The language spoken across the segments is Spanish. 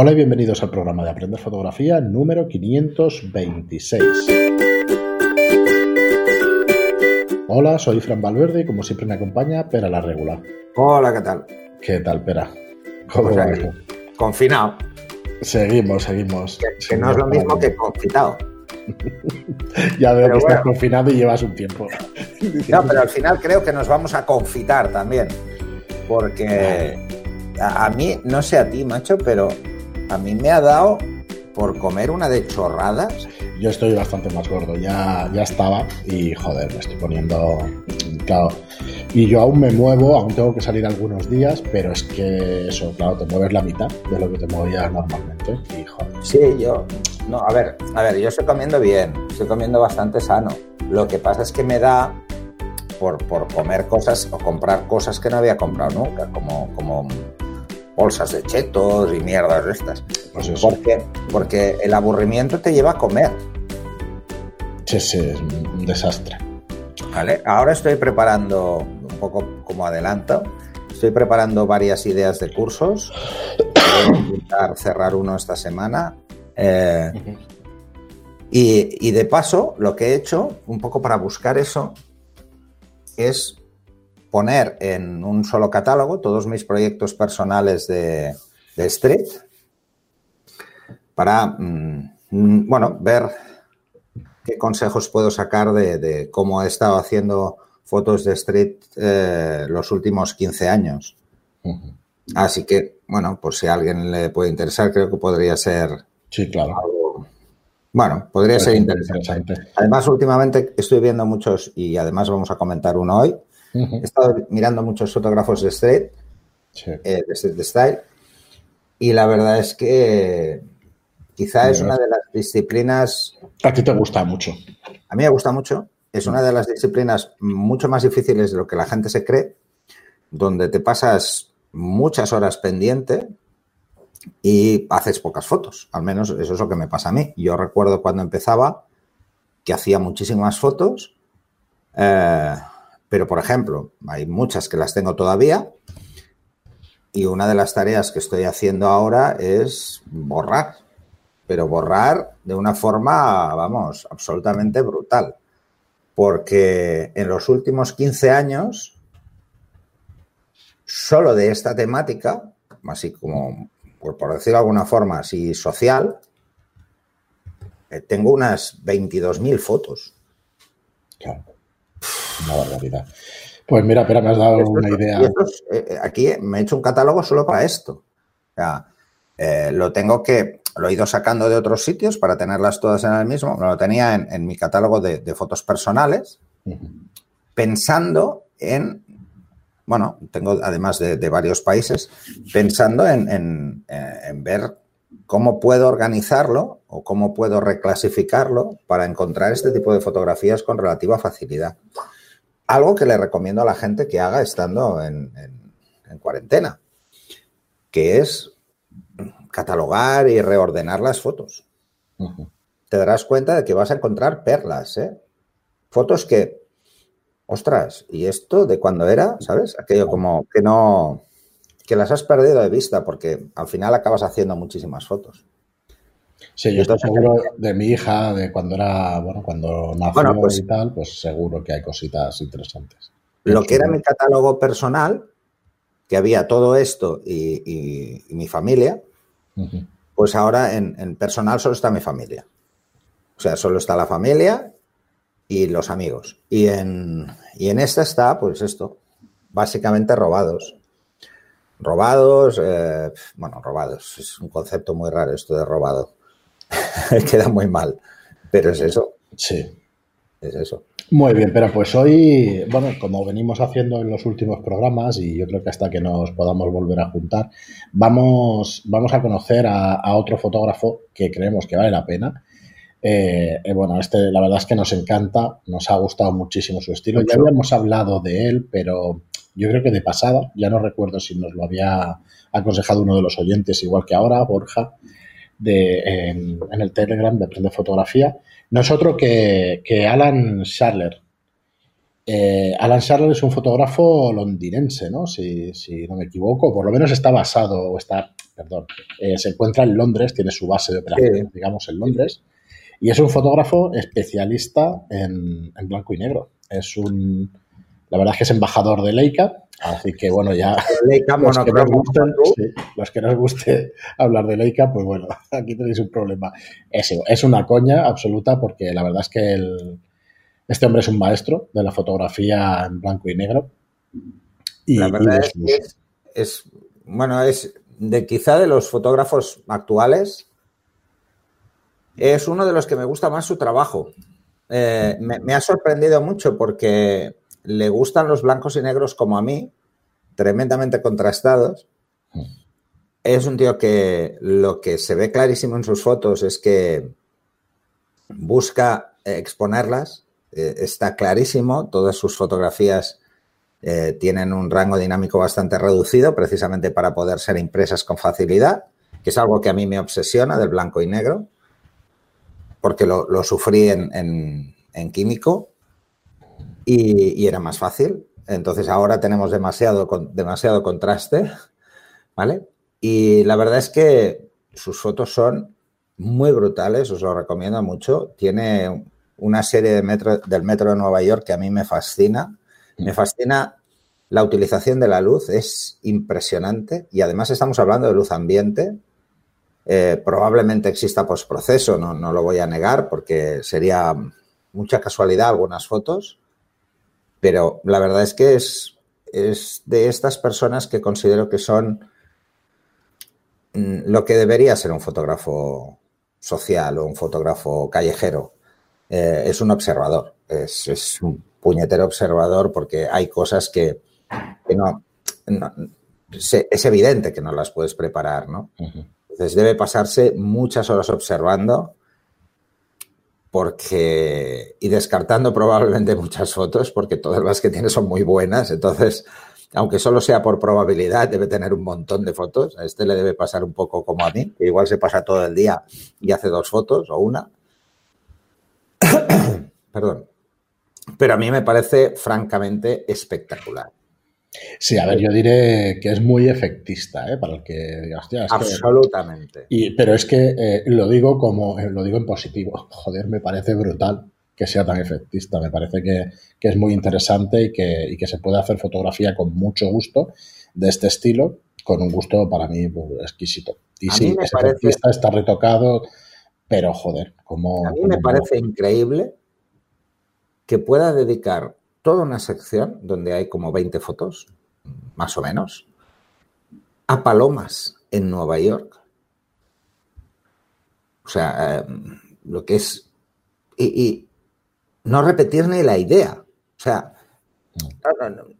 Hola y bienvenidos al programa de Aprender Fotografía número 526. Hola, soy Fran Valverde y como siempre me acompaña Pera la Regular. Hola, ¿qué tal? ¿Qué tal, Pera? ¿Cómo Pues aquí? Confinado. Seguimos, seguimos. Que, que no es lo mismo que confitado. Ya veo pero que estás confinado y llevas un tiempo. No, pero al final creo que nos vamos a confitar también. Porque a, a mí, no sé a ti, macho, pero a mí me ha dado por comer una de chorradas. Yo estoy bastante más gordo, ya, ya estaba y joder, me estoy poniendo. Claro. Y yo aún me muevo, aún tengo que salir algunos días, pero es que eso, claro, te mueves la mitad de lo que te movías normalmente. Y joder. Sí, yo. No, a ver, a ver, yo estoy comiendo bien, estoy comiendo bastante sano. Lo que pasa es que me da por, por comer cosas o comprar cosas que no había comprado nunca, como, como bolsas de chetos y mierdas de estas. Pues eso. Porque, porque el aburrimiento te lleva a comer. Sí, sí, es un desastre. ¿vale? Ahora estoy preparando, un poco como adelanto, estoy preparando varias ideas de cursos. Voy a intentar cerrar uno esta semana. Eh, y, y de paso, lo que he hecho, un poco para buscar eso, es poner en un solo catálogo todos mis proyectos personales de, de Street para, mm, mm, bueno, ver qué consejos puedo sacar de, de cómo he estado haciendo fotos de Street eh, los últimos 15 años. Así que, bueno, por si a alguien le puede interesar, creo que podría ser Sí, claro. algo. Bueno, podría ser ser interesante. interesante. Además, últimamente estoy viendo muchos, y además vamos a comentar uno hoy. He estado mirando muchos fotógrafos de street, Sí. eh, de street style, y la verdad es que quizá es una de las disciplinas, A ti te gusta mucho. a mí me gusta mucho, es una de las disciplinas mucho más difíciles de lo que la gente se cree, donde te pasas muchas horas pendiente y haces pocas fotos. Al menos eso es lo que me pasa a mí. Yo recuerdo cuando empezaba que hacía muchísimas fotos, eh, pero por ejemplo, hay muchas que las tengo todavía y una de las tareas que estoy haciendo ahora es borrar, pero borrar de una forma, vamos, absolutamente brutal. Porque en los últimos 15 años, solo de esta temática, así como, por, decirlo de alguna forma, así social, eh, tengo unas 22.000 fotos. Claro. Una barbaridad. Pues mira, pero me has dado Esto- una idea. eh, aquí me he hecho un catálogo solo para esto. O sea, eh, lo tengo que, lo he ido sacando de otros sitios para tenerlas todas en el mismo. Lo tenía en, en mi catálogo de, de fotos personales, pensando en, bueno, tengo además de, de varios países, pensando en, en, eh, en ver cómo puedo organizarlo o cómo puedo reclasificarlo para encontrar este tipo de fotografías con relativa facilidad. Algo que le recomiendo a la gente que haga estando en, en- en cuarentena, que es catalogar y reordenar las fotos. Te darás cuenta de que vas a encontrar perlas, ¿eh? Fotos que, ostras, ¿y esto de cuándo era? ¿Sabes? Aquello como que no, que las has perdido de vista porque al final acabas haciendo muchísimas fotos. Sí, yo estoy seguro de mi hija, de cuando era, bueno, cuando nació Bueno, pues- y tal, pues seguro que hay cositas interesantes. Lo que era mi catálogo personal, que había todo esto y, y- y mi familia, pues ahora en, en personal solo está mi familia. O sea, solo está la familia y los amigos. Y en, y en esta está, pues esto, básicamente robados. Robados, eh, bueno, robados, es un concepto muy raro esto de robado. Queda muy mal, pero es eso, Sí. es eso. Muy bien, pero pues hoy, bueno, como venimos haciendo en los últimos programas y yo creo que hasta que nos podamos volver a juntar, vamos, vamos a conocer a, a otro fotógrafo que creemos que vale la pena. Eh, eh, bueno, este la verdad es que nos encanta, nos ha gustado muchísimo su estilo. Ya habíamos hablado de él, pero yo creo que de pasada, ya no recuerdo si nos lo había aconsejado uno de los oyentes, igual que ahora, Borja, de, en, en el Telegram de Aprende Fotografía. No es otro que, que Alan Sharler. Eh, Alan Sharler es un fotógrafo londinense, ¿no? Si, si no me equivoco, por lo menos está basado o está perdón, eh, se encuentra en Londres, tiene su base de operaciones, digamos, en Londres, y es un fotógrafo especialista en, blanco y negro. Es un, la verdad es que es embajador de Leica, así que bueno, ya Leica los, que nos guste, los que nos guste hablar de Leica, pues bueno, aquí tenéis un problema. Es, es una coña absoluta porque la verdad es que el, este hombre es un maestro de la fotografía en blanco y negro. Y, la verdad es que es, bueno, es de quizá de los fotógrafos actuales, es uno de los que me gusta más su trabajo. Eh, me, ha sorprendido mucho porque le gustan los blancos y negros como a mí, tremendamente contrastados. Es un tío que lo que se ve clarísimo en sus fotos es que busca exponerlas eh, está clarísimo, todas sus fotografías eh, tienen un rango dinámico bastante reducido, precisamente para poder ser impresas con facilidad, que es algo que a mí me obsesiona del blanco y negro, porque lo, sufrí en, químico y, era más fácil. Entonces ahora tenemos demasiado, contraste, ¿vale? Y la verdad es que sus fotos son muy brutales, os lo recomiendo mucho. Tiene una serie del metro de Nueva York que a mí me fascina. Me fascina la utilización de la luz, es impresionante y además estamos hablando de luz ambiente. Eh, probablemente exista postproceso, no lo voy a negar porque sería mucha casualidad algunas fotos, pero la verdad es que es, es de estas personas que considero que son mm, lo que debería ser un fotógrafo social o un fotógrafo callejero. Eh, es un observador, es, un puñetero observador porque hay cosas que, no, es evidente que no las puedes preparar, ¿no? Entonces debe pasarse muchas horas observando porque y descartando probablemente muchas fotos porque todas las que tiene son muy buenas, entonces aunque solo sea por probabilidad, debe tener un montón de fotos. A este le debe pasar un poco como a mí, que igual se pasa todo el día y hace dos fotos o una. Perdón. Pero a mí me parece francamente espectacular. Sí, a ver, yo diré que es muy efectista, ¿eh? Para el que digas, Absolutamente. y, pero es que eh, lo digo como, eh, lo digo en positivo. Joder, me parece brutal que sea tan efectista. Me parece que, es muy interesante y que, que, se puede hacer fotografía con mucho gusto de este estilo, con un gusto para mí pues, exquisito. Y sí, es efectista, está retocado, pero joder, como... A mí me parece increíble que pueda dedicar toda una sección, donde hay como 20 fotos, más o menos, a palomas en Nueva York. O sea, em, lo que es... Y, no repetir ni la idea. O sea,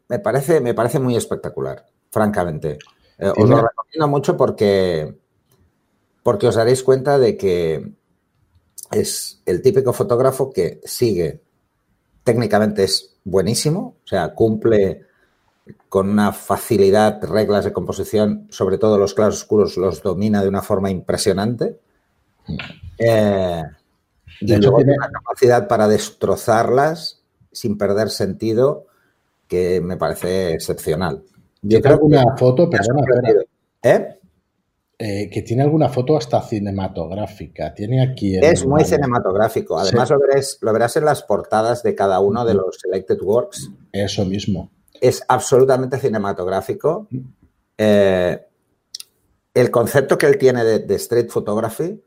me parece, me parece muy espectacular, francamente. Eh, os lo recomiendo mucho porque, porque os daréis cuenta de que es el típico fotógrafo que sigue, técnicamente es buenísimo, o sea, cumple con una facilidad reglas de composición, sobre todo los claros oscuros, los domina de una forma impresionante. Eh, de hecho, tiene una capacidad para destrozarlas sin perder sentido que me parece excepcional. Yo, creo que una foto, perdona, ¿Eh? Eh, que tiene alguna foto hasta cinematográfica. Tiene aquí. es muy cinematográfico. Además, lo, verás, lo verás en las portadas de cada uno de los Selected Works. Eso mismo. Es absolutamente cinematográfico. Eh, el concepto que él tiene de, street photography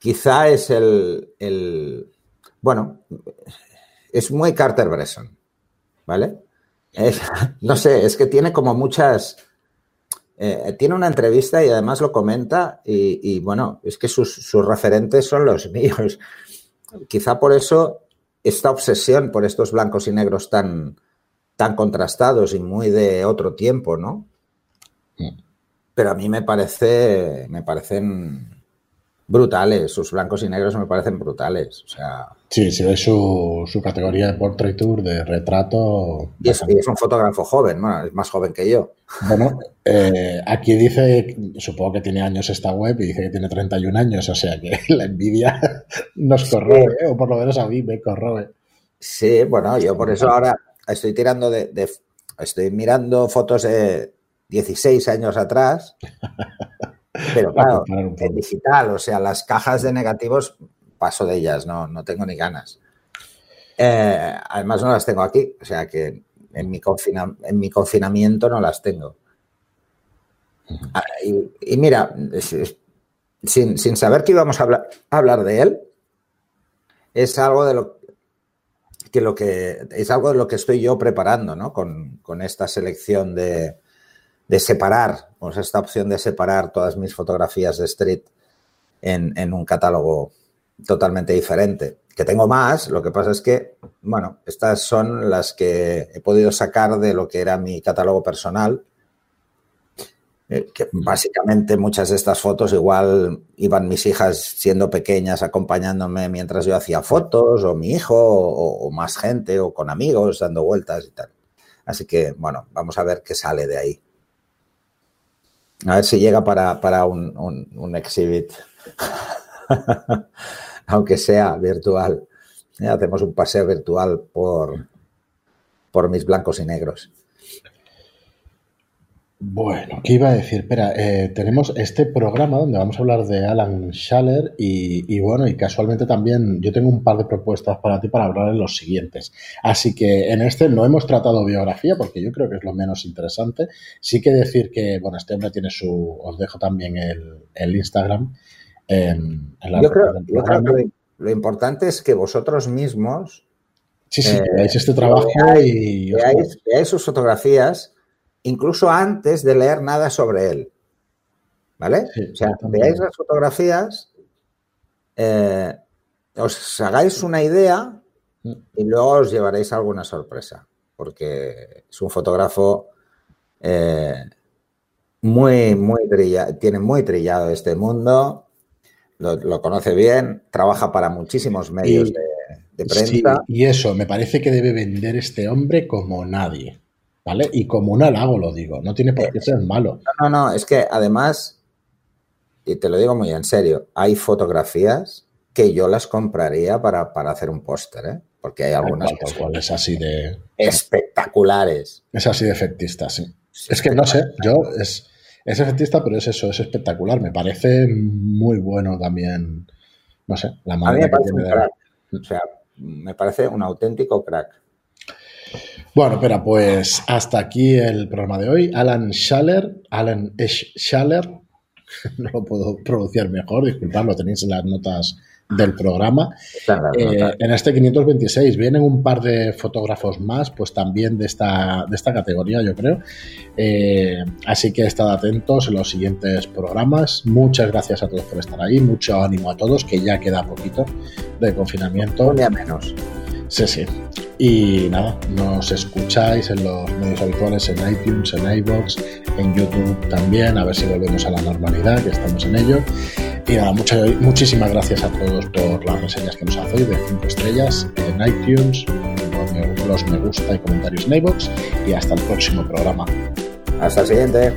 quizá es el, el, Bueno, es muy Carter Bresson. ¿Vale? no sé, es que tiene como muchas eh, tiene una entrevista y además lo comenta y, bueno, es que sus, referentes son los míos. Quizá por eso esta obsesión por estos blancos y negros tan, tan contrastados y muy de otro tiempo, ¿no? Pero a mí me parece, me parecen brutales. Sus blancos y negros me parecen brutales. O sea. Sí, si ves su, su categoría de portraiture, de retrato. Y es, un fotógrafo joven, bueno, es más joven que yo. Bueno, eh, aquí dice, supongo que tiene años esta web y dice que tiene 31 años, o sea que la envidia nos corroe, ¿eh? o por lo menos a mí me corroe. Sí, bueno, yo por eso ahora estoy tirando de, de estoy mirando fotos de, 16 años atrás. Pero claro, en digital, o sea, las cajas de negativos paso de ellas, no, no tengo ni ganas. Eh, además no las tengo aquí, o sea que en mi, en mi confinamiento no las tengo. Ah, y, mira, sin, saber que íbamos a hablar, hablar, de él, es algo de lo que, lo que es algo de lo que estoy yo preparando, ¿no? Con, esta selección de, de separar, pues esta opción de separar todas mis fotografías de street en, en un catálogo totalmente diferente. Que tengo más, lo que pasa es que, bueno, estas son las que he podido sacar de lo que era mi catálogo personal eh, que básicamente muchas de estas fotos igual iban mis hijas siendo pequeñas acompañándome mientras yo hacía fotos, o mi hijo, o, más gente, o con amigos dando vueltas y tal. Así que, bueno, vamos a ver qué sale de ahí. A ver si llega para, un, un, exhibit, aunque sea virtual. hacemos un paseo virtual por, por mis blancos y negros. Bueno, ¿qué iba a decir? Espera, eh, tenemos este programa donde vamos a hablar de Alan Schaller y, bueno, y casualmente también yo tengo un par de propuestas para ti para hablar en los siguientes. Así que en este no hemos tratado biografía porque yo creo que es lo menos interesante. Sí que decir que, bueno, este hombre tiene su, os dejo también el, Instagram. En, la, yo, creo, que lo importante es que vosotros mismos... Sí, sí, que veáis este trabajo y... veáis sus fotografías incluso antes de leer nada sobre él. ¿Vale? o sea, veáis las fotografías, eh, os hagáis una idea mm. y luego os llevaréis alguna sorpresa, porque es un fotógrafo eh, muy, muy trillado, tiene muy trillado este mundo, lo, conoce bien, trabaja para muchísimos medios de, prensa. y eso, me parece que debe vender este hombre como nadie. ¿Vale? Y como un halago lo digo, no tiene por qué ser malo. No, no, es que además, y te lo digo muy en serio, hay fotografías que yo las compraría para, hacer un póster, ¿eh? Porque hay algunas es así de... Espectaculares. Es así de efectista, sí. es que no sé, yo es, es efectista, pero es eso, es espectacular. Me parece muy bueno también, no sé, la manera me parece O sea, me parece un auténtico crack. Bueno, espera, pues hasta aquí el programa de hoy. Alan Schaller, Alan Schaller, no lo puedo pronunciar mejor, disculpad, lo tenéis en las notas del programa. Eh, en este 526 vienen un par de fotógrafos más, pues también de esta, de esta categoría, yo creo. Eh, así que estad atentos en los siguientes programas. Muchas gracias a todos por estar ahí, mucho ánimo a todos, que ya queda poquito de confinamiento. Un día menos. Sí, sí. Y nada, nos escucháis en los medios habituales, en iTunes, en iBox, en YouTube también, a ver si volvemos a la normalidad, que estamos en ello. Y nada, muchísimas gracias a todos por las reseñas que nos hacéis de 5 estrellas en iTunes, los me gusta y comentarios en iBox. Y hasta el próximo programa. Hasta el siguiente.